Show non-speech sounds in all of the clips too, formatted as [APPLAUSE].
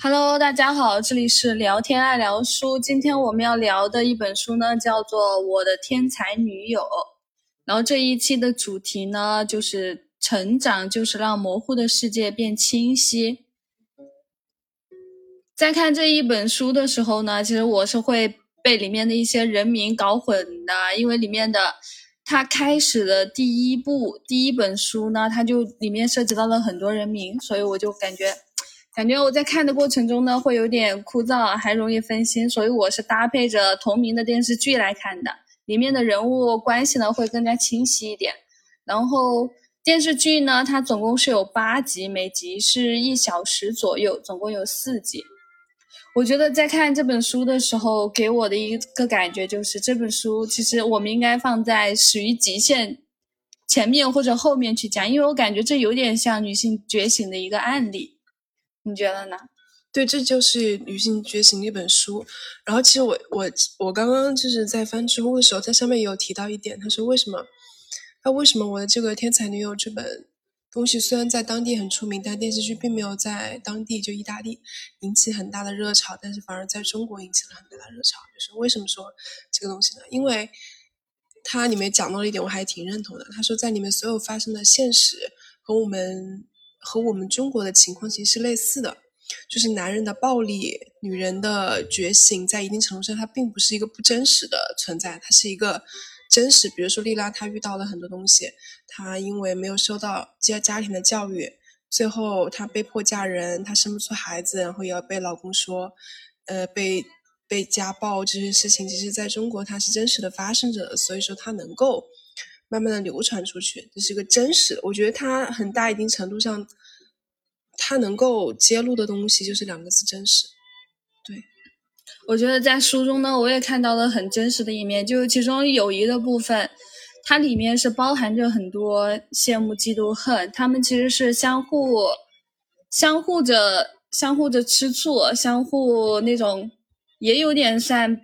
Hello，大家好，这里是聊天爱聊书。今天我们要聊的一本书呢，叫做《我的天才女友》。然后这一期的主题呢，就是成长，就是让模糊的世界变清晰。在看这一本书的时候呢，其实我是会被里面的一些人名搞混的，因为里面的它开始的第一部第一本书呢，它就里面涉及到了很多人名，所以我就感觉。感觉我在看的过程中呢，会有点枯燥，还容易分心，所以我是搭配着同名的电视剧来看的，里面的人物关系呢会更加清晰一点。然后电视剧呢，它总共是有八集，每集是一小时左右，总共有四集。我觉得在看这本书的时候，给我的一个感觉就是，这本书其实我们应该放在始于极限前面或者后面去讲，因为我感觉这有点像女性觉醒的一个案例。你觉得呢？对，这就是《女性觉醒》那本书。然后，其实我我我刚刚就是在翻知乎的时候，在上面有提到一点，他说为什么？他为什么我的这个《天才女友》这本东西虽然在当地很出名，但电视剧并没有在当地就意大利引起很大的热潮，但是反而在中国引起了很大的热潮。就是为什么说这个东西呢？因为它里面讲到了一点，我还挺认同的。他说，在里面所有发生的现实和我们。和我们中国的情况其实是类似的，就是男人的暴力，女人的觉醒，在一定程度上，它并不是一个不真实的存在，它是一个真实。比如说，丽拉她遇到了很多东西，她因为没有受到家家庭的教育，最后她被迫嫁人，她生不出孩子，然后也要被老公说，呃，被被家暴这些事情，其实在中国它是真实的发生着，所以说她能够。慢慢的流传出去，这是一个真实的。我觉得它很大一定程度上，它能够揭露的东西就是两个字：真实。对，我觉得在书中呢，我也看到了很真实的一面，就是其中有一个部分，它里面是包含着很多羡慕、嫉妒、恨，他们其实是相互、相互着、相互着吃醋，相互那种也有点算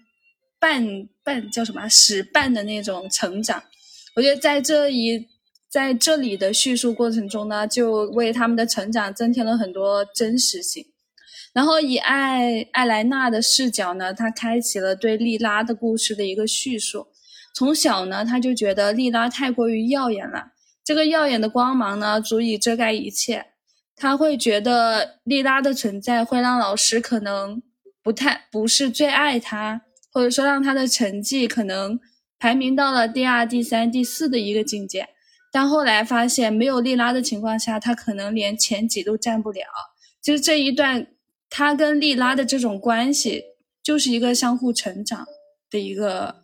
半半叫什么使绊的那种成长。我觉得在这一在这里的叙述过程中呢，就为他们的成长增添了很多真实性。然后以艾艾莱娜的视角呢，他开启了对莉拉的故事的一个叙述。从小呢，他就觉得莉拉太过于耀眼了，这个耀眼的光芒呢，足以遮盖一切。他会觉得莉拉的存在会让老师可能不太不是最爱他，或者说让他的成绩可能。排名到了第二、第三、第四的一个境界，但后来发现没有莉拉的情况下，他可能连前几都占不了。就是这一段，他跟莉拉的这种关系，就是一个相互成长的一个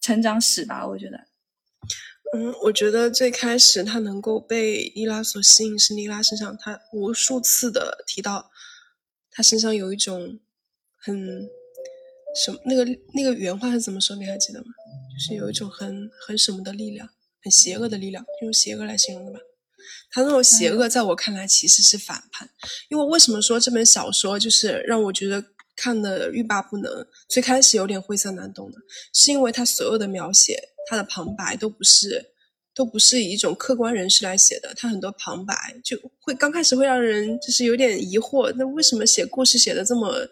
成长史吧。我觉得，嗯，我觉得最开始他能够被莉拉所吸引，是莉拉身上他无数次的提到，他身上有一种很。什么？那个那个原话是怎么说？你还记得吗？就是有一种很很什么的力量，很邪恶的力量，用邪恶来形容的吧。他那种邪恶，在我看来其实是反叛。因为为什么说这本小说就是让我觉得看的欲罢不能？最开始有点晦涩难懂的，是因为他所有的描写，他的旁白都不是都不是以一种客观人士来写的，他很多旁白就会刚开始会让人就是有点疑惑，那为什么写故事写的这么？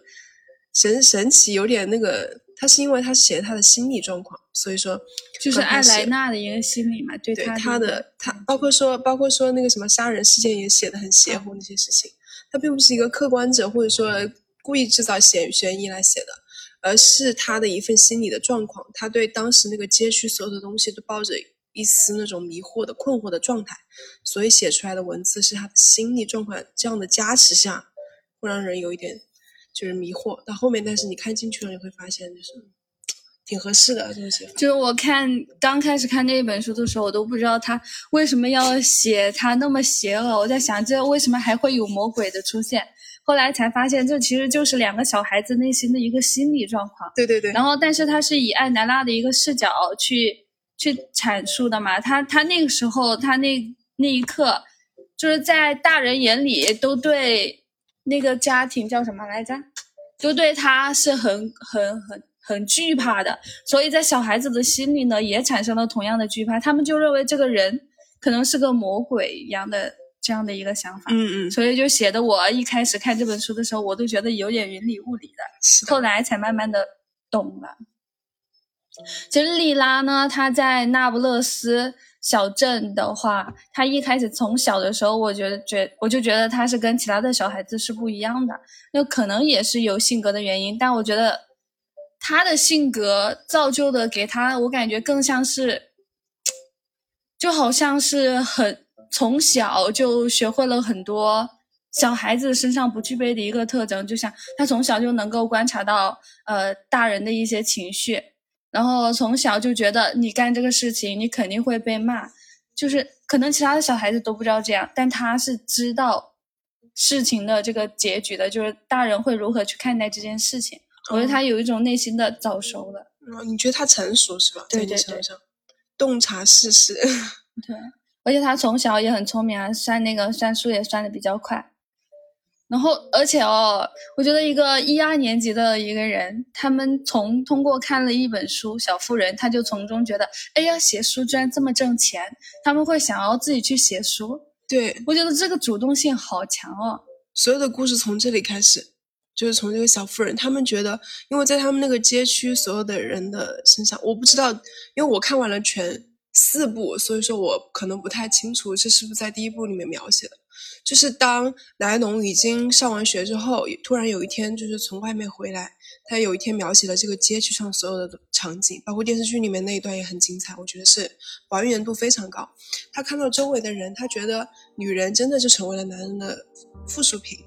神神奇有点那个，他是因为他写他的心理状况，所以说就是艾莱娜的一个心理嘛，对他他的他包括说包括说那个什么杀人事件也写的很邪乎那些事情，他并不是一个客观者或者说故意制造悬悬疑来写的，而是他的一份心理的状况，他对当时那个街区所有的东西都抱着一丝那种迷惑的困惑的状态，所以写出来的文字是他的心理状况这样的加持下，会让人有一点。就是迷惑到后面，但是你看进去了，你会发现就是 [TSK] 挺合适的这种写法。就是我看刚开始看那一本书的时候，我都不知道他为什么要写他那么邪恶。我在想，这为什么还会有魔鬼的出现？后来才发现，这其实就是两个小孩子内心的一个心理状况。对对对。然后，但是他是以艾南拉的一个视角去去阐述的嘛？他他那个时候，他那那一刻，就是在大人眼里都对。那个家庭叫什么来着？就对他是很很很很惧怕的，所以在小孩子的心里呢，也产生了同样的惧怕。他们就认为这个人可能是个魔鬼一样的这样的一个想法，嗯嗯，所以就写的我一开始看这本书的时候，我都觉得有点云里雾里的，是的后来才慢慢的懂了。其实莉拉呢，她在那不勒斯小镇的话，他一开始从小的时候，我觉得觉我就觉得他是跟其他的小孩子是不一样的，那可能也是有性格的原因，但我觉得他的性格造就的给他，我感觉更像是，就好像是很从小就学会了很多小孩子身上不具备的一个特征，就像他从小就能够观察到呃大人的一些情绪。然后从小就觉得你干这个事情，你肯定会被骂，就是可能其他的小孩子都不知道这样，但他是知道事情的这个结局的，就是大人会如何去看待这件事情。我觉得他有一种内心的早熟的，嗯你觉得他成熟是吧？对对对，洞察世事。[LAUGHS] 对，而且他从小也很聪明啊，算那个算数也算的比较快。然后，而且哦，我觉得一个一二年级的一个人，他们从通过看了一本书《小妇人》，他就从中觉得，哎呀，写书居然这么挣钱，他们会想要自己去写书。对，我觉得这个主动性好强哦。所有的故事从这里开始，就是从这个小妇人，他们觉得，因为在他们那个街区所有的人的身上，我不知道，因为我看完了全四部，所以说我可能不太清楚这是不是在第一部里面描写的。就是当莱农已经上完学之后，突然有一天就是从外面回来，他有一天描写了这个街区上所有的场景，包括电视剧里面那一段也很精彩，我觉得是还原度非常高。他看到周围的人，他觉得女人真的就成为了男人的附属品，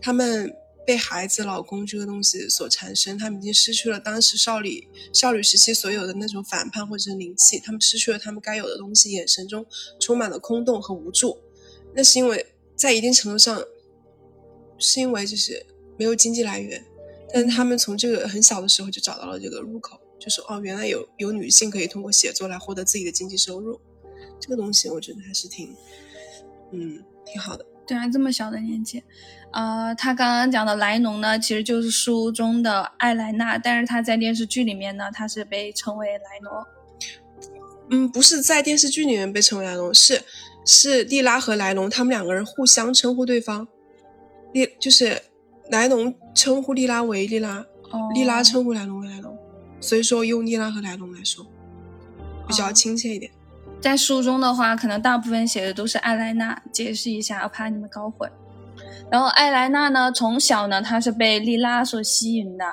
他们被孩子、老公这个东西所缠身，他们已经失去了当时少女少女时期所有的那种反叛或者是灵气，他们失去了他们该有的东西，眼神中充满了空洞和无助。那是因为在一定程度上，是因为就是没有经济来源，但是他们从这个很小的时候就找到了这个入口，就是哦，原来有有女性可以通过写作来获得自己的经济收入，这个东西我觉得还是挺，嗯，挺好的。对啊，这么小的年纪，呃，他刚刚讲的莱农呢，其实就是书中的艾莱娜，但是他在电视剧里面呢，他是被称为莱农。嗯，不是在电视剧里面被称为莱农，是是莉拉和莱农他们两个人互相称呼对方，莉就是莱农称呼莉拉为莉拉，哦，莉拉称呼莱农为莱农，所以说用莉拉和莱农来说比较哦亲切一点。在书中的话，可能大部分写的都是艾莱娜，解释一下，怕你们搞混。然后艾莱娜呢，从小呢，她是被莉拉所吸引的，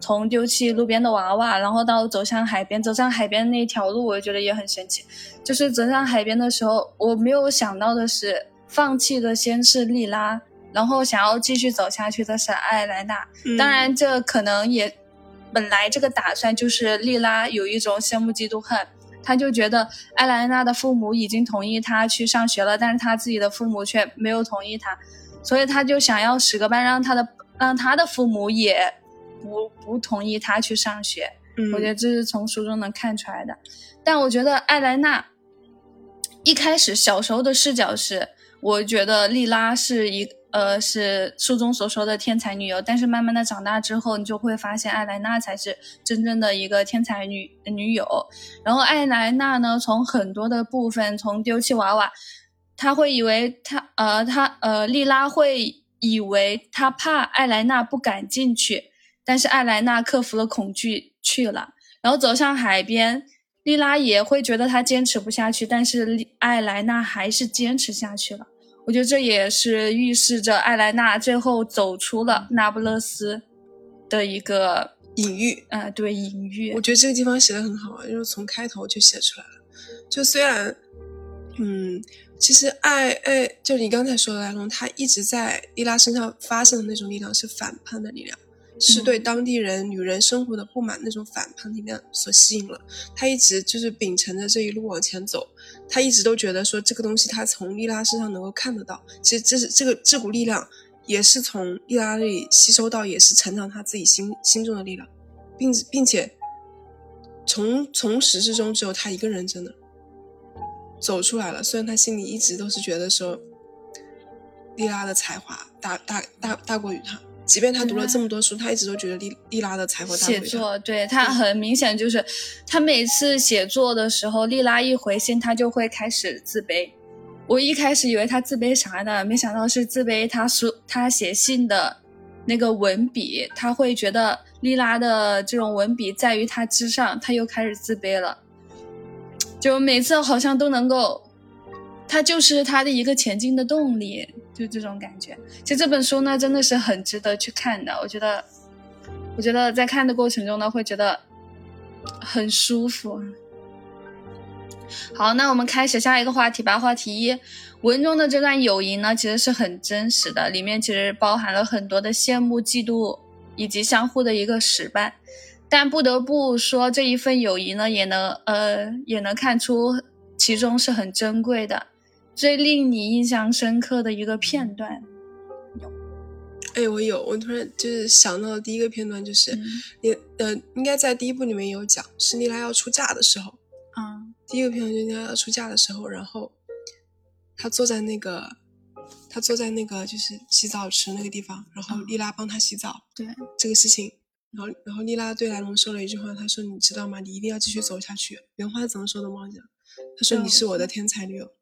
从丢弃路边的娃娃，然后到走向海边，走向海边那条路，我觉得也很神奇。就是走向海边的时候，我没有想到的是，放弃的先是莉拉，然后想要继续走下去的是艾莱娜。嗯当然，这可能也本来这个打算就是莉拉有一种羡慕嫉妒恨，她就觉得艾莱娜的父母已经同意她去上学了，但是她自己的父母却没有同意她，所以她就想要使个绊，让她的让她的父母也不不同意他去上学。嗯，我觉得这是从书中能看出来的。但我觉得艾莱娜一开始小时候的视角是，我觉得莉拉是一呃是书中所说的天才女友，但是慢慢的长大之后，你就会发现艾莱娜才是真正的一个天才女女友。然后艾莱娜呢，从很多的部分，从丢弃娃娃，她会以为她呃她呃莉拉会以为她怕艾莱娜不敢进去，但是艾莱娜克服了恐惧去了，然后走向海边。莉拉也会觉得她坚持不下去，但是莉艾莱娜还是坚持下去了。我觉得这也是预示着艾莱娜最后走出了那不勒斯的一个隐喻。呃，对隐喻我。觉得这个地方写的很好啊，就是从开头就写出来了。就虽然，嗯，其实爱爱，就你刚才说的莱龙，他一直在莉拉身上发生的那种力量是反叛的力量，是对当地人、女人生活的不满那种反叛力量所吸引了。他一直就是秉承着这一路往前走，他一直都觉得说这个东西他从莉拉身上能够看得到。其实这是这个这股力量也是从莉拉那里吸收到，也是成长他自己心心中的力量。并并且从从始至终只有他一个人真的走出来了。虽然他心里一直都是觉得说，莉拉的才华大大大大过于他，即便他读了这么多书，他一直都觉得莉莉拉的才华大。写作，对他很明显就是，他每次写作的时候，莉拉一回信，他就会开始自卑。我一开始以为他自卑啥呢，没想到是自卑他书他写信的那个文笔，他会觉得莉拉的这种文笔在于他之上，他又开始自卑了。就每次好像都能够，它就是他的一个前进的动力，就这种感觉。其实这本书呢，真的是很值得去看的。我觉得，我觉得在看的过程中呢，会觉得很舒服。好，那我们开始下一个话题吧。话题一，文中的这段友谊呢，其实是很真实的，里面其实包含了很多的羡慕、嫉妒以及相互的一个使绊。但不得不说，这一份友谊呢，也能呃，也能看出其中是很珍贵的。最令你印象深刻的一个片段，有？哎，我有，我突然就是想到的第一个片段就是，你呃，应该在第一部里面有讲，是妮拉要出嫁的时候。嗯第一个片段就是她要出嫁的时候，然后她坐在那个，她坐在那个就是洗澡池那个地方，然后丽拉帮她洗澡。对这个事情，然后然后丽拉对莱农说了一句话，她说：“你知道吗？你一定要继续走下去。”原话怎么说的忘记了。她说：“你是我的天才女友。”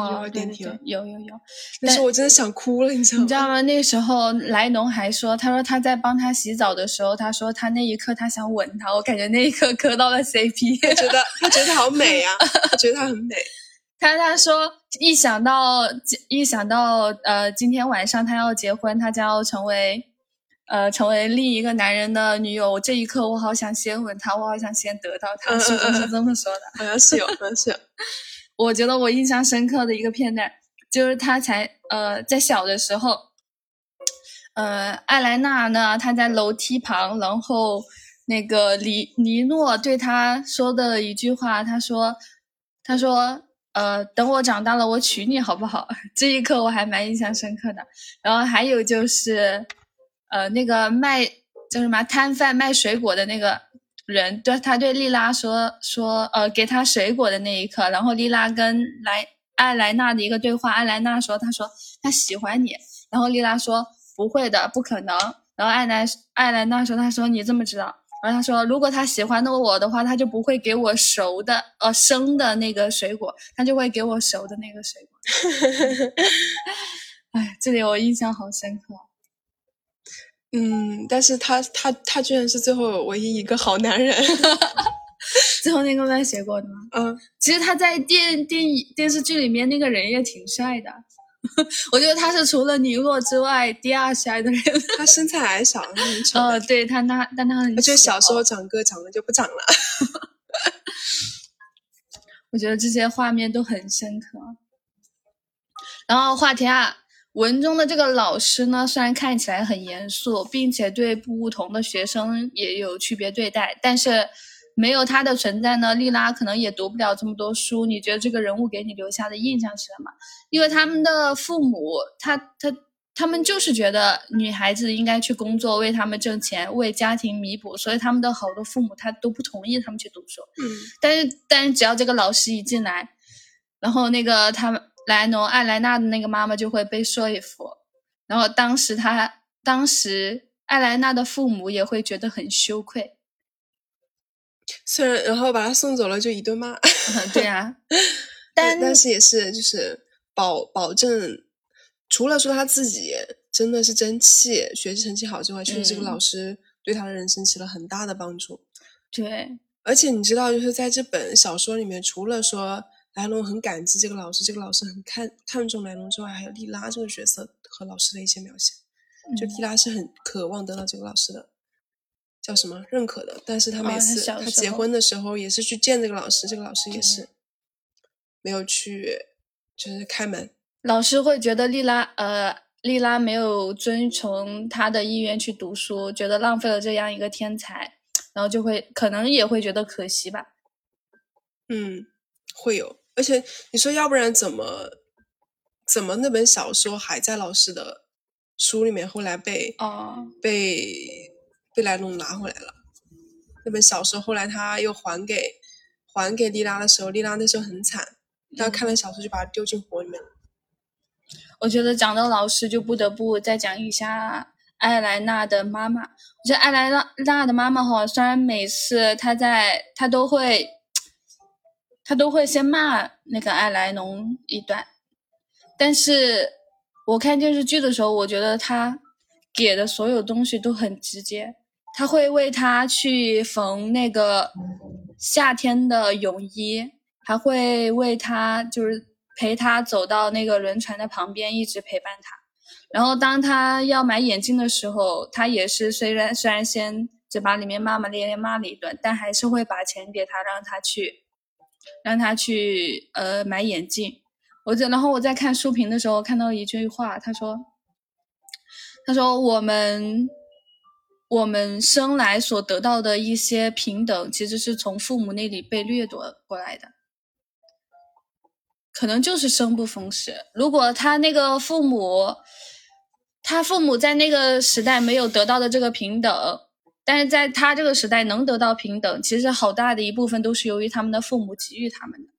哦，对对对，有有有。但是我真的想哭了，你知道吗？你知道吗？那时候莱农还说，他说他在帮他洗澡的时候，他说他那一刻他想吻他，我感觉那一刻磕到了 CP。[LAUGHS] 他觉得他觉得好美啊，他觉得他很美。[LAUGHS] 他他说一想到一想到呃今天晚上他要结婚，他将要成为呃成为另一个男人的女友，这一刻我好想先吻他，我好想先得到他，是不是这么说的？好像是有，好像是有。我觉得我印象深刻的一个片段，就是他才呃在小的时候，呃艾莱娜呢，她在楼梯旁，然后那个尼尼诺对他说的一句话，他说，他说，呃等我长大了，我娶你好不好？[LAUGHS] 这一刻我还蛮印象深刻的。然后还有就是，呃那个卖叫什么摊贩卖水果的那个。人对他对莉拉说说呃给他水果的那一刻，然后莉拉跟莱艾莱娜的一个对话，艾莱娜说他说他喜欢你，然后莉拉说不会的不可能，然后艾莱艾莱娜说他说你怎么知道？然后他说如果他喜欢的我的话，他就不会给我熟的呃生的那个水果，他就会给我熟的那个水果。[LAUGHS] 哎，这里我印象好深刻。嗯，但是他他他居然是最后唯一一个好男人，[LAUGHS] 最后那个卖水果的吗？嗯，其实他在电电影电视剧里面那个人也挺帅的，[LAUGHS] 我觉得他是除了尼洛之外第二帅的人。他身材矮小，他很丑。呃，对他那但他很，就小时候长个长了就不长了。[LAUGHS] 我觉得这些画面都很深刻。然后话题二。文中的这个老师呢，虽然看起来很严肃，并且对不同的学生也有区别对待，但是没有他的存在呢，丽拉可能也读不了这么多书。你觉得这个人物给你留下的印象是什么？因为他们的父母，他他他们就是觉得女孩子应该去工作，为他们挣钱，为家庭弥补，所以他们的好多父母他都不同意他们去读书。嗯，但是但是只要这个老师一进来，然后那个他们。莱农艾莱娜的那个妈妈就会被说服，然后当时他当时艾莱娜的父母也会觉得很羞愧，虽然然后把他送走了就一顿骂，[LAUGHS] 对啊，[LAUGHS] 但但是也是就是保保证，除了说他自己真的是争气，学习成绩好之外，确实这个老师对他的人生起了很大的帮助。对，而且你知道，就是在这本小说里面，除了说。莱龙很感激这个老师，这个老师很看看重莱龙之外，还有莉拉这个角色和老师的一些描写。就莉拉是很渴望得到这个老师的叫什么认可的，但是他每次他结婚的时候也是去见这个老师，这个老师也是没有去，就是开门。老师会觉得莉拉呃莉拉没有遵从他的意愿去读书，觉得浪费了这样一个天才，然后就会可能也会觉得可惜吧。嗯，会有。而且你说，要不然怎么怎么那本小说还在老师的书里面？后来被哦被被莱农拿回来了。那本小说后来他又还给还给莉拉的时候，莉拉那时候很惨，他看了小说就把它丢进火里面了。我觉得讲到老师，就不得不再讲一下艾莱娜的妈妈。我觉得艾莱娜的妈妈哈，虽然每次她在她都会。他都会先骂那个艾莱农一段，但是我看电视剧的时候，我觉得他给的所有东西都很直接。他会为他去缝那个夏天的泳衣，还会为他就是陪他走到那个轮船的旁边，一直陪伴他。然后当他要买眼镜的时候，他也是虽然虽然先嘴巴里面骂骂咧咧骂了一顿，但还是会把钱给他，让他去让他去呃买眼镜。我在然后我在看书评的时候看到一句话，他说他说我们。我们生来所得到的一些平等，其实是从父母那里被掠夺过来的，可能就是生不逢时。如果他那个父母，他父母在那个时代没有得到的这个平等，但是在他这个时代能得到平等，其实好大的一部分都是由于他们的父母给予他们的。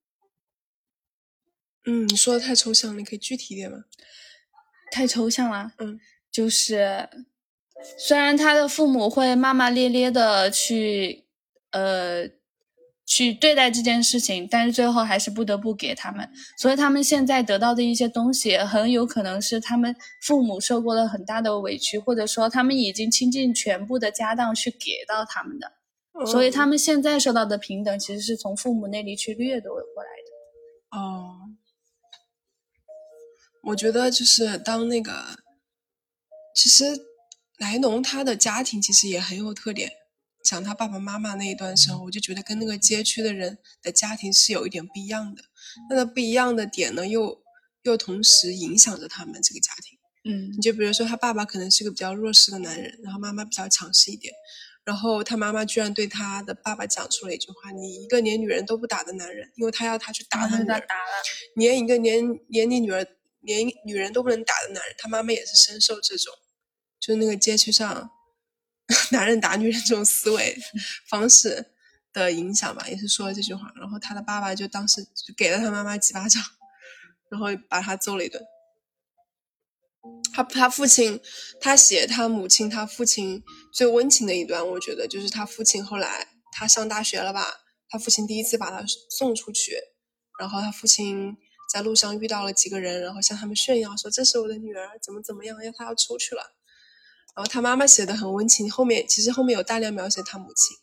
嗯，你说的太抽象，你可以具体一点吗？太抽象了。嗯，就是。虽然他的父母会骂骂咧咧的去，呃，去对待这件事情，但是最后还是不得不给他们。所以他们现在得到的一些东西，很有可能是他们父母受过了很大的委屈，或者说他们已经倾尽全部的家当去给到他们的。所以他们现在受到的平等，其实是从父母那里去掠夺过来的。哦，我觉得就是当那个，其实。莱农他的家庭其实也很有特点，讲他爸爸妈妈那一段时候，我就觉得跟那个街区的人的家庭是有一点不一样的。那个不一样的点呢，又又同时影响着他们这个家庭。嗯，你就比如说他爸爸可能是个比较弱势的男人，然后妈妈比较强势一点，然后他妈妈居然对他的爸爸讲出了一句话：“你一个连女人都不打的男人，因为他要他去打他女儿，连一个连连你女儿连女人都不能打的男人，他妈妈也是深受这种。”就那个街区上，[LAUGHS] 男人打女人这种思维方式的影响吧，也是说了这句话。然后他的爸爸就当时给了他妈妈几巴掌，然后把他揍了一顿。他他父亲，他写他母亲他父亲最温情的一段，我觉得就是他父亲后来他上大学了吧，他父亲第一次把他送出去，然后他父亲在路上遇到了几个人，然后向他们炫耀说：“这是我的女儿，怎么怎么样，要他要出去了。”然后他妈妈写的很温情，后面其实后面有大量描写他母亲，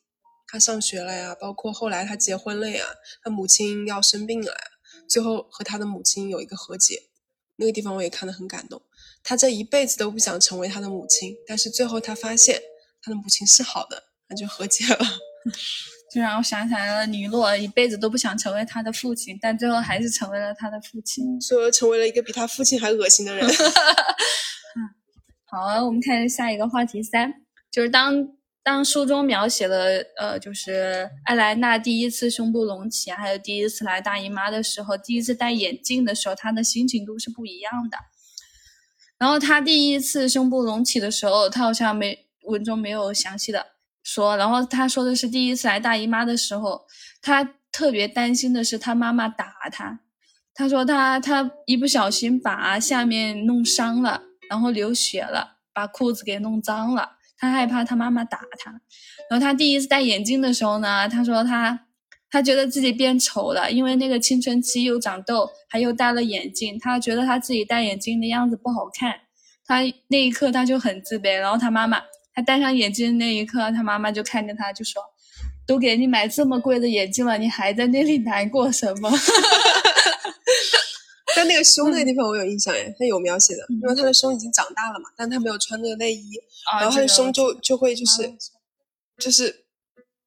他上学了呀，包括后来他结婚了呀，他母亲要生病了呀，最后和他的母亲有一个和解，那个地方我也看得很感动。他这一辈子都不想成为他的母亲，但是最后他发现他的母亲是好的，那就和解了。[LAUGHS] 就让我想起来了，尼洛一辈子都不想成为他的父亲，但最后还是成为了他的父亲，说成为了一个比他父亲还恶心的人。[LAUGHS] 好，我们看下一个话题三，就是当当书中描写了呃，就是艾莱娜第一次胸部隆起，还有第一次来大姨妈的时候，第一次戴眼镜的时候，她的心情都是不一样的。然后她第一次胸部隆起的时候，她好像没文中没有详细的说。然后她说的是第一次来大姨妈的时候，她特别担心的是她妈妈打她。她说她她一不小心把下面弄伤了。然后流血了，把裤子给弄脏了。他害怕他妈妈打他。然后他第一次戴眼镜的时候呢，他说他他觉得自己变丑了，因为那个青春期又长痘，还又戴了眼镜，他觉得他自己戴眼镜的样子不好看。他那一刻他就很自卑。然后他妈妈，他戴上眼镜那一刻，他妈妈就看着他就说：“都给你买这么贵的眼镜了，你还在那里难过什么？” [LAUGHS] 但那个胸那个地方我有印象哎，他有描写的，因为他的胸已经长大了嘛，但他没有穿那个内衣，然后他的胸就就会就是就是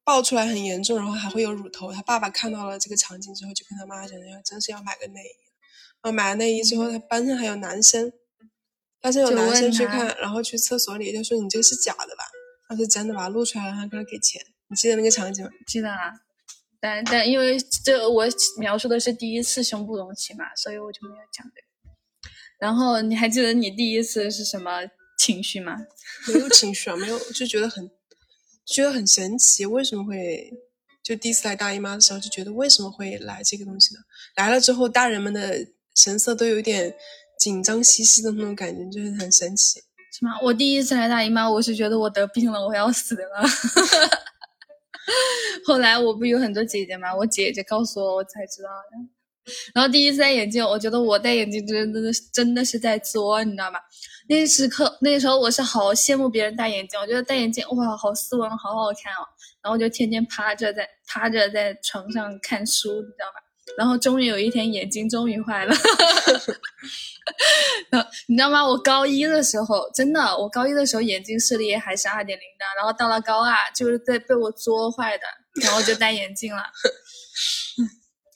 爆出来很严重，然后还会有乳头。他爸爸看到了这个场景之后，就跟他妈妈讲，要真是要买个内衣。然后买了内衣之后，他班上还有男生，班上有男生去看，然后去厕所里就说你这个是假的吧？他是真的吧？露出来了，他给他给钱。你记得那个场景吗？记得啊。但但因为这我描述的是第一次胸部隆起嘛，所以我就没有讲这个。然后你还记得你第一次是什么情绪吗？[LAUGHS] 没有情绪啊，没有，就觉得很觉得很神奇，为什么会就第一次来大姨妈的时候就觉得为什么会来这个东西呢？来了之后，大人们的神色都有点紧张兮兮的那种感觉，就是很神奇。什么？我第一次来大姨妈，我是觉得我得病了，我要死了。[LAUGHS] [LAUGHS] 后来我不有很多姐姐吗？我姐姐告诉我，我才知道的。然后第一次戴眼镜，我觉得我戴眼镜真的真的是在作，你知道吗？那时刻那时候我是好羡慕别人戴眼镜，我觉得戴眼镜哇好斯文，好好看哦。然后就天天趴着在趴着在床上看书，你知道吧？然后终于有一天眼睛终于坏了，[LAUGHS] 然后你知道吗？我高一的时候真的，我高一的时候眼睛视力还是二点零的，然后到了高二就是在被我作坏的，然后就戴眼镜了。[LAUGHS]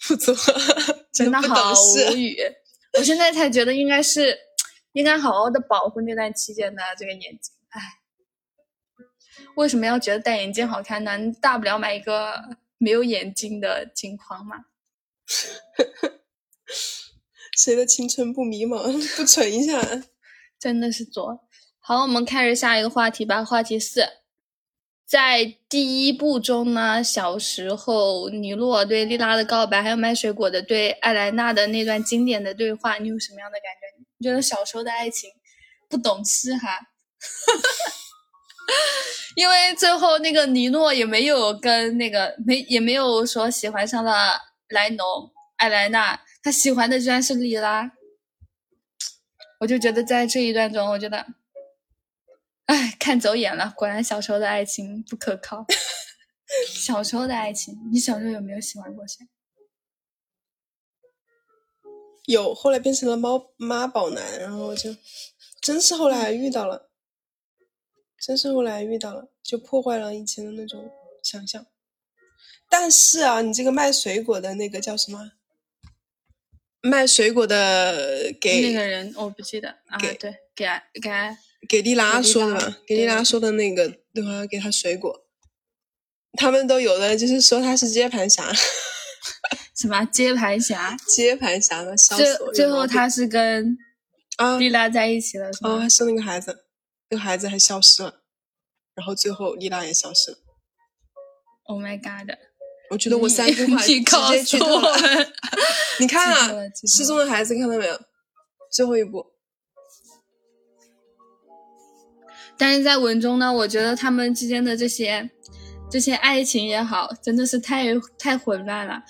不作，真的好无语。我现在才觉得应该是应该好好的保护那段期间的这个眼睛。唉，为什么要觉得戴眼镜好看呢？你大不了买一个没有眼镜的镜框嘛。[LAUGHS] 谁的青春不迷茫？[LAUGHS] 不存一下？真的是作。好，我们开始下一个话题吧。话题四，在第一部中呢，小时候尼洛对莉拉的告白，还有卖水果的对艾莱娜的那段经典的对话，你有什么样的感觉？你觉得小时候的爱情不懂事哈？[LAUGHS] 因为最后那个尼诺也没有跟那个没也没有说喜欢上了莱农艾莱娜，他喜欢的居然是莉拉。我就觉得在这一段中，我觉得，哎，看走眼了。果然小时候的爱情不可靠。[LAUGHS] 小时候的爱情，你小时候有没有喜欢过谁？有，后来变成了猫妈宝男，然后就真是后来遇到了，真是后来遇到了，就破坏了以前的那种想象。但是啊，你这个卖水果的那个叫什么？卖水果的给那个人我不记得啊，给对，给啊给啊给丽拉说的嘛，给丽拉说的那个对吧？给他水果，他们都有的就是说他是接盘侠，[LAUGHS] 什么接盘侠，接盘侠的笑最。最后他是跟啊丽拉在一起了，是哦，吗？还生了个孩子，那个孩子还消失了，然后最后丽拉也消失了。Oh my god！我觉得我三句话 [LAUGHS] 直接 [LAUGHS] 剧透了。你看啊失踪的孩子看到没有？最后一部，但是在文中呢，我觉得他们之间的这些这些爱情也好，真的是太太混乱了。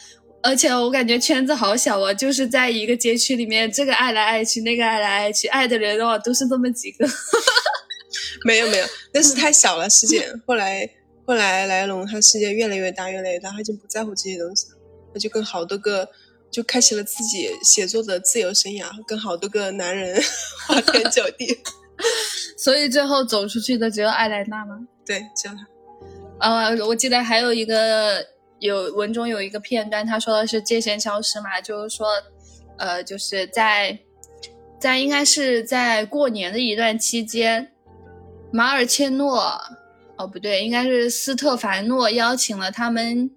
而且我感觉圈子好小啊，就是在一个街区里面，这个爱来爱去，那个爱来爱去，爱的人哦都是这么几个。[LAUGHS] 没有没有，那是太小了世界。后来后来来龙他世界越来越大越来越大，他已经不在乎这些东西了，他就跟好多个就开启了自己写作的自由生涯，跟好多个男人 [LAUGHS] 花天酒地。[LAUGHS] 所以最后走出去的只有艾莱娜吗？对，只有他。呃，我记得还有一个有文中有一个片段，他说的是界限消失嘛，就是说，呃，就是在在应该是在过年的一段期间，马尔切诺，哦不对，应该是斯特凡诺邀请了他们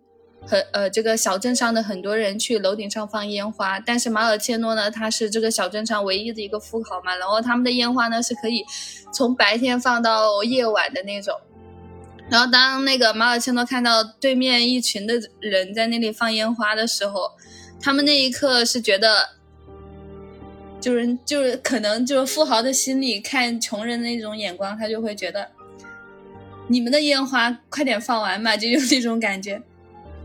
很呃这个小镇上的很多人去楼顶上放烟花，但是马尔切诺呢，他是这个小镇上唯一的一个富豪嘛，然后他们的烟花呢是可以从白天放到夜晚的那种。然后当那个马尔切诺看到对面一群的人在那里放烟花的时候，他们那一刻是觉得，就是就是可能就是富豪的心里看穷人的那种眼光，他就会觉得，你们的烟花快点放完吧，[LAUGHS] 就有那种感觉。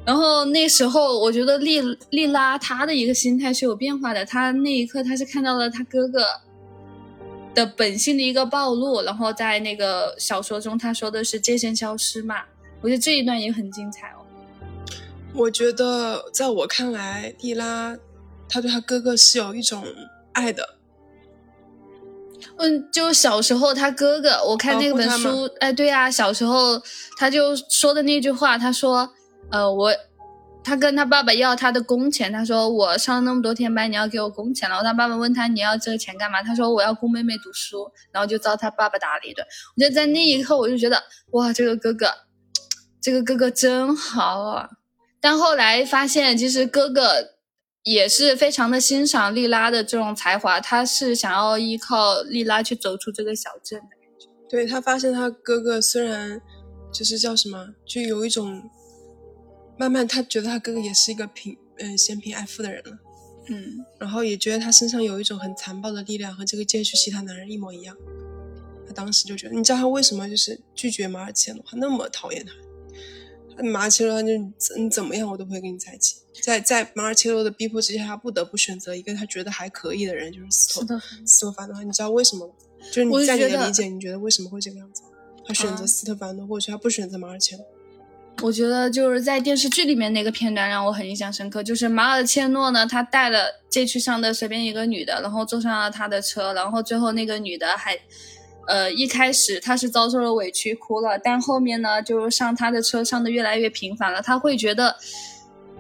然后那时候我觉得莉莉拉她的一个心态是有变化的，她那一刻她是看到了她哥哥。的本性的一个暴露，然后在那个小说中，他说的是界限消失嘛，我觉得这一段也很精彩哦。我觉得在我看来，莉拉她对她哥哥是有一种爱的。嗯，就小时候他哥哥，我看那本书，哎，对呀、小时候他就说的那句话，他说，呃，我。他跟他爸爸要他的工钱，他说我上了那么多天班，你要给我工钱。然后他爸爸问他你要这个钱干嘛？他说我要供妹妹读书，然后就遭他爸爸打了一顿。我觉得在那一刻我就觉得哇，这个哥哥，这个哥哥真好啊。但后来发现，其实哥哥也是非常的欣赏莉拉的这种才华，他是想要依靠莉拉去走出这个小镇的感觉。对他发现他哥哥虽然就是叫什么，就有一种慢慢他觉得他哥哥也是一个平嗯、嫌贫爱富的人了，嗯，然后也觉得他身上有一种很残暴的力量，和这个街区其他男人一模一样。他当时就觉得，你知道他为什么就是拒绝马尔切诺，他那么讨厌他？马尔切洛，就你怎么样我都不会跟你在一起。在在马尔切洛的逼迫之下，他不得不选择一个他觉得还可以的人，就是斯托斯托凡诺。你知道为什么吗？就是你在你的理解，你觉得为什么会这个样子？他选择斯特凡诺，或者他不选择马尔切诺？我觉得就是在电视剧里面那个片段让我很印象深刻，就是马尔切诺呢，他带了街区上的随便一个女的，然后坐上了他的车，然后最后那个女的还，呃，一开始他是遭受了委屈哭了，但后面呢，就上他的车上的越来越频繁了，他会觉得，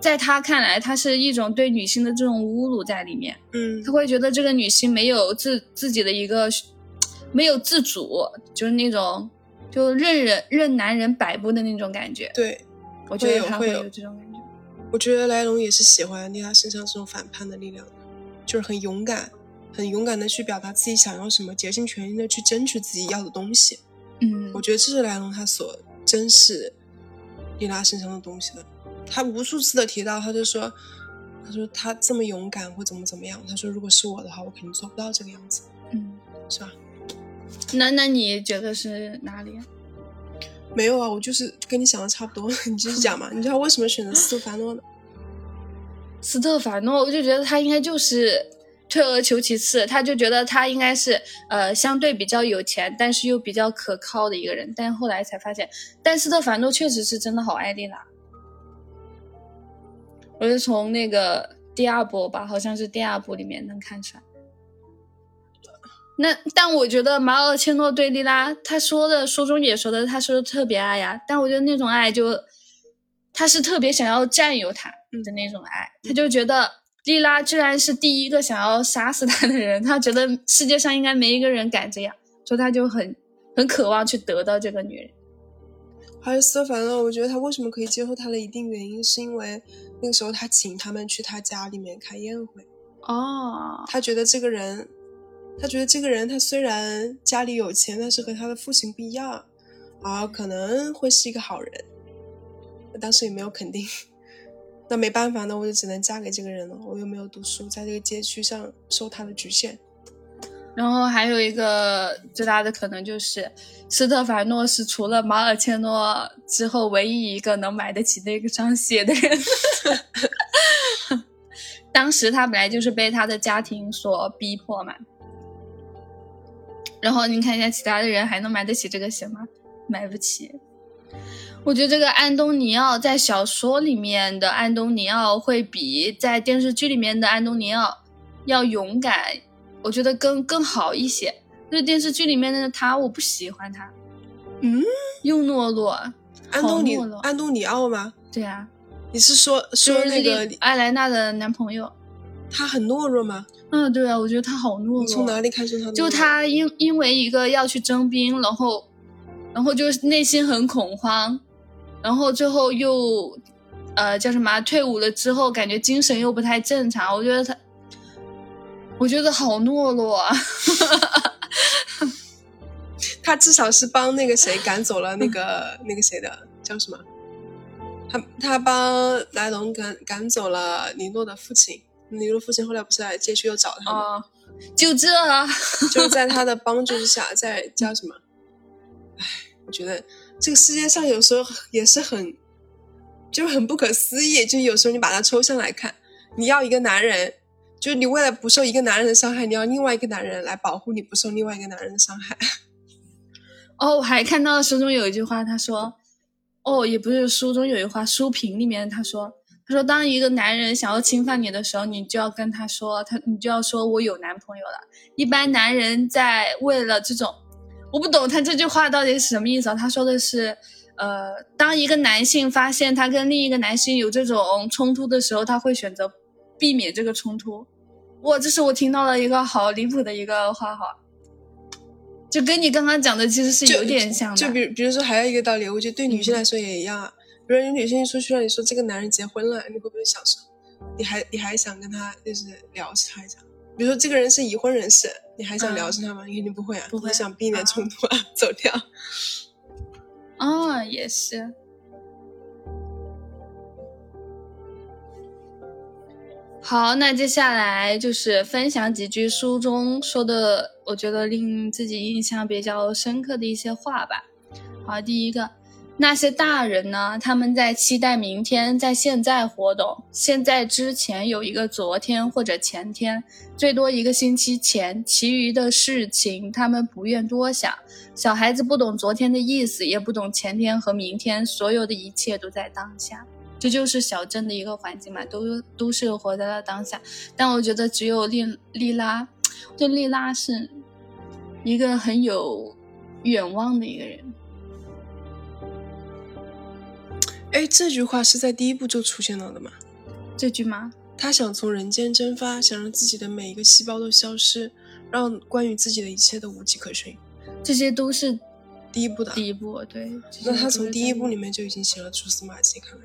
在他看来，他是一种对女性的这种侮辱在里面，嗯，他会觉得这个女性没有自自己的一个，[TSK] 没有自主，就是那种。就任人任男人摆布的那种感觉，对，我觉得他会有这种感觉。我觉得莱龙也是喜欢丽拉身上这种反叛的力量，就是很勇敢，很勇敢的去表达自己想要什么，竭尽全力的去争取自己要的东西。嗯，我觉得这是莱龙他所珍视莉拉身上的东西的。他无数次的提到，他就说，他说他这么勇敢或怎么怎么样，他说如果是我的话，我肯定做不到这个样子。嗯，是吧？那那你觉得是哪里？没有啊，我就是跟你想的差不多。你继续讲嘛。你知道为什么选择斯特凡诺呢？[LAUGHS] 斯特凡诺，我就觉得他应该就是退而求其次，他就觉得他应该是呃相对比较有钱，但是又比较可靠的一个人。但后来才发现，但斯特凡诺确实是真的好爱丽拉。我是从那个第二部吧，好像是第二部里面能看出来。那但我觉得马尔切诺对莉拉，他说的书中也说的，他说的特别爱呀。但我觉得那种爱就，他是特别想要占有他的那种爱，他就觉得莉拉居然是第一个想要杀死他的人，他觉得世界上应该没一个人敢这样，所以他就很很渴望去得到这个女人。还有斯凡诺，我觉得他为什么可以接受他的一定原因，是因为那个时候他请他们去他家里面开宴会，哦，他觉得这个人。他觉得这个人，他虽然家里有钱，但是和他的父亲不一样，啊，可能会是一个好人。我当时也没有肯定，那没办法，那我就只能嫁给这个人了。我又没有读书，在这个街区上受他的局限。然后还有一个最大的可能就是，斯特凡诺是除了马尔切诺之后唯一一个能买得起那个双鞋的人。[LAUGHS] 当时他本来就是被他的家庭所逼迫嘛。然后您看一下，其他的人还能买得起这个鞋吗？买不起。我觉得这个安东尼奥在小说里面的安东尼奥会比在电视剧里面的安东尼奥要勇敢，我觉得更更好一些。就是电视剧里面的他，我不喜欢他。嗯，又懦弱，安东尼安东尼奥吗？对呀。你是说说那个艾莱娜的男朋友？他很懦弱吗？嗯，对啊，我觉得他好懦弱。从哪里看出他？就他因因为一个要去征兵，然后，然后就内心很恐慌，然后最后又，呃，叫什么？退伍了之后，感觉精神又不太正常。我觉得他，我觉得好懦弱啊！[LAUGHS] 他至少是帮那个谁赶走了那个那个谁的叫什么？他他帮莱龙赶赶走了尼诺的父亲。尼诺父亲后来不是来街区又找他吗？就这，就是在他的帮助之下，在叫什么？哎，我觉得这个世界上有时候也是很，就很不可思议。就有时候你把它抽象来看，你要一个男人，就是你为了不受一个男人的伤害，你要另外一个男人来保护你不受另外一个男人的伤害。[LAUGHS] 哦，我还看到书中有一句话，他说：“哦，也不是书中有一句话，书评里面他说。”他说：“当一个男人想要侵犯你的时候，你就要跟他说，他你就要说我有男朋友了。一般男人在为了这种，我不懂他这句话到底是什么意思啊？他说的是，呃，当一个男性发现他跟另一个男性有这种冲突的时候，他会选择避免这个冲突。哇，这是我听到了一个好离谱的一个话哈，就跟你刚刚讲的其实是有点像的。就比比如说还有一个道理，我觉得对女性来说也一样啊。”比如有女性出去了，你说这个男人结婚了，你会不会想说，你还你还想跟他就是聊着他一下？比如说这个人是已婚人士，你还想聊着他吗？你肯定不会啊，不会想避免冲突啊，[LAUGHS] 走掉。啊，也是。好，那接下来就是分享几句书中说的，我觉得令自己印象比较深刻的一些话吧。好，第一个。那些大人呢？他们在期待明天，在现在活动。现在之前有一个昨天或者前天，最多一个星期前，其余的事情他们不愿多想。小孩子不懂昨天的意思，也不懂前天和明天，所有的一切都在当下。这就是小镇的一个环境嘛，都都是活在了当下。但我觉得只有丽丽拉，对丽拉是一个很有远望的一个人。哎，这句话是在第一部就出现了的吗？这句吗？他想从人间蒸发，想让自己的每一个细胞都消失，让关于自己的一切都无迹可寻。这些都是第一部的第一部，对。那他从第一部里面就已经写了蛛丝马迹，看来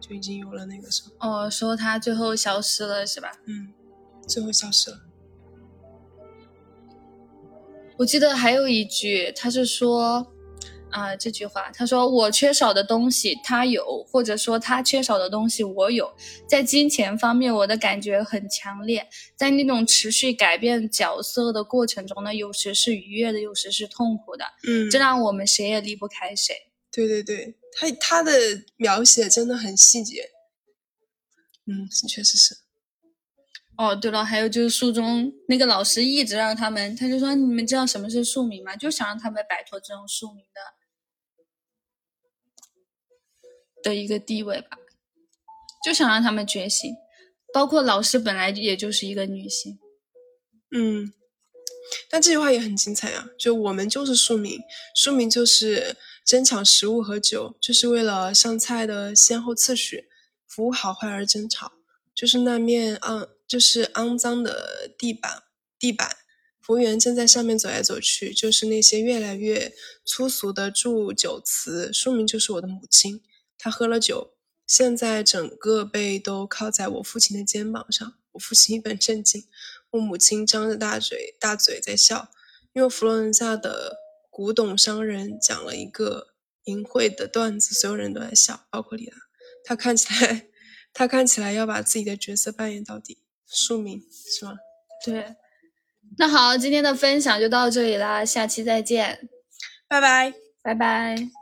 就已经有了那个什么。哦，说他最后消失了是吧？嗯，最后消失了。我记得还有一句，他是说。啊，这句话，他说我缺少的东西他有，或者说他缺少的东西我有。在金钱方面，我的感觉很强烈，在那种持续改变角色的过程中呢，有时是愉悦的，有时是痛苦的。嗯，这让我们谁也离不开谁。对对对，他他的描写真的很细节。嗯，确实是。哦，对了，还有就是书中那个老师一直让他们，他就说你们知道什么是庶民吗？就想让他们摆脱这种庶民的。的一个地位吧，就想让他们觉醒，包括老师本来也就是一个女性，嗯，但这句话也很精彩啊！就我们就是庶民，庶民就是争抢食物和酒，就是为了上菜的先后次序、服务好坏而争吵，就是那面肮就是肮脏的地板，地板，服务员正在上面走来走去，就是那些越来越粗俗的祝酒词，庶民就是我的母亲。他喝了酒，现在整个背都靠在我父亲的肩膀上。我父亲一本正经，我母亲张着大嘴，大嘴在笑。因为佛罗伦萨的古董商人讲了一个淫秽的段子，所有人都在笑，包括丽拉。他看起来，[LAUGHS] 他看起来要把自己的角色扮演到底。庶民是吗？对。那好，今天的分享就到这里啦，下期再见，拜拜，拜拜。